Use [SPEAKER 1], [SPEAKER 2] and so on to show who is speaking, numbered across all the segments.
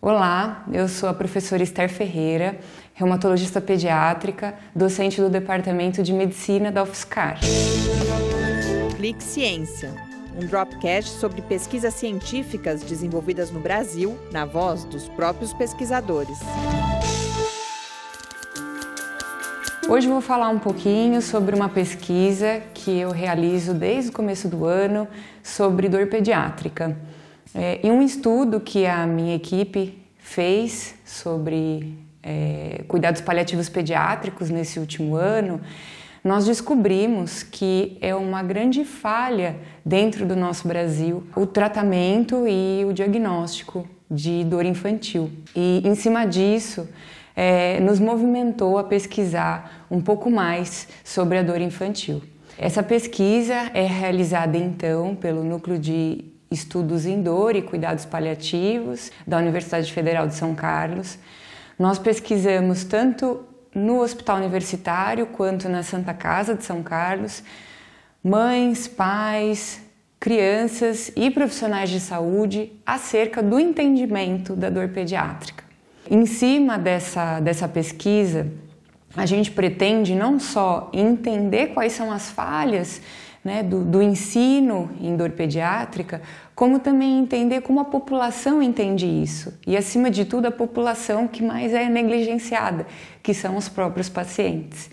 [SPEAKER 1] Olá, eu sou a professora Esther Ferreira, reumatologista pediátrica, docente do Departamento de Medicina da UFSCar.
[SPEAKER 2] Clique Ciência, um dropcast sobre pesquisas científicas desenvolvidas no Brasil, na voz dos próprios pesquisadores.
[SPEAKER 1] Hoje vou falar um pouquinho sobre uma pesquisa que eu realizo desde o começo do ano sobre dor pediátrica. É, em um estudo que a minha equipe fez sobre é, cuidados paliativos pediátricos nesse último ano, nós descobrimos que é uma grande falha dentro do nosso Brasil o tratamento e o diagnóstico de dor infantil. E em cima disso, é, nos movimentou a pesquisar um pouco mais sobre a dor infantil. Essa pesquisa é realizada então pelo Núcleo de estudos em dor e cuidados paliativos da Universidade Federal de São Carlos. Nós pesquisamos tanto no Hospital Universitário quanto na Santa Casa de São Carlos, mães, pais, crianças e profissionais de saúde acerca do entendimento da dor pediátrica. Em cima dessa, dessa pesquisa, a gente pretende não só entender quais são as falhas né, do, do ensino em dor pediátrica, como também entender como a população entende isso. E, acima de tudo, a população que mais é negligenciada, que são os próprios pacientes.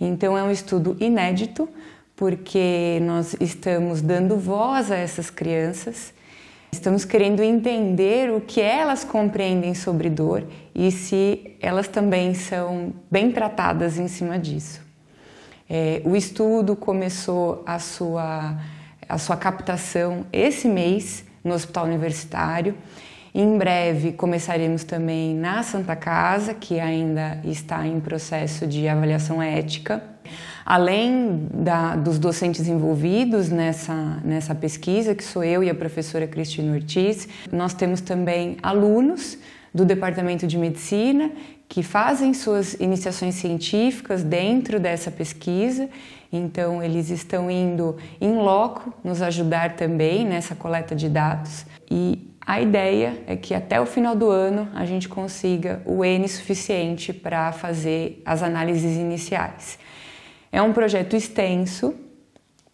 [SPEAKER 1] Então, é um estudo inédito, porque nós estamos dando voz a essas crianças, estamos querendo entender o que elas compreendem sobre dor e se elas também são bem tratadas em cima disso. É, o estudo começou a sua, a sua captação esse mês no Hospital Universitário. Em breve começaremos também na Santa Casa, que ainda está em processo de avaliação ética. Além da, dos docentes envolvidos nessa, nessa pesquisa, que sou eu e a professora Cristina Ortiz, nós temos também alunos do Departamento de Medicina que fazem suas iniciações científicas dentro dessa pesquisa, então eles estão indo em loco nos ajudar também nessa coleta de dados. E a ideia é que até o final do ano a gente consiga o N suficiente para fazer as análises iniciais. É um projeto extenso,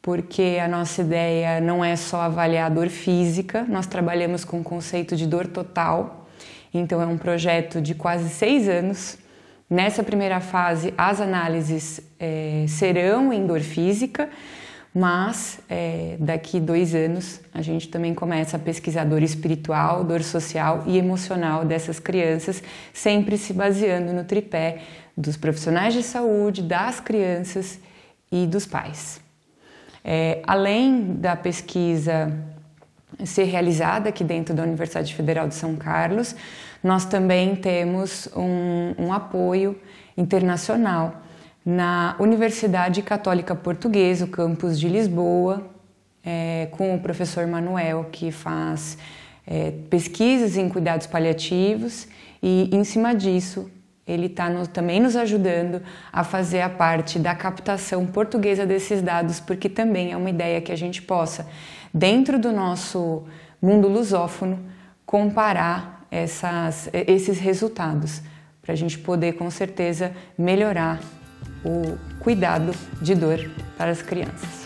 [SPEAKER 1] porque a nossa ideia não é só avaliar a dor física, nós trabalhamos com o conceito de dor total, então, é um projeto de quase seis anos. Nessa primeira fase, as análises é, serão em dor física, mas é, daqui dois anos a gente também começa a pesquisar dor espiritual, dor social e emocional dessas crianças, sempre se baseando no tripé dos profissionais de saúde, das crianças e dos pais. É, além da pesquisa ser realizada aqui dentro da Universidade Federal de São Carlos, nós também temos um, um apoio internacional na Universidade Católica Portuguesa, o campus de Lisboa, é, com o professor Manuel, que faz é, pesquisas em cuidados paliativos e, em cima disso, ele está no, também nos ajudando a fazer a parte da captação portuguesa desses dados, porque também é uma ideia que a gente possa, dentro do nosso mundo lusófono, comparar essas, esses resultados, para a gente poder com certeza melhorar o cuidado de dor para as crianças.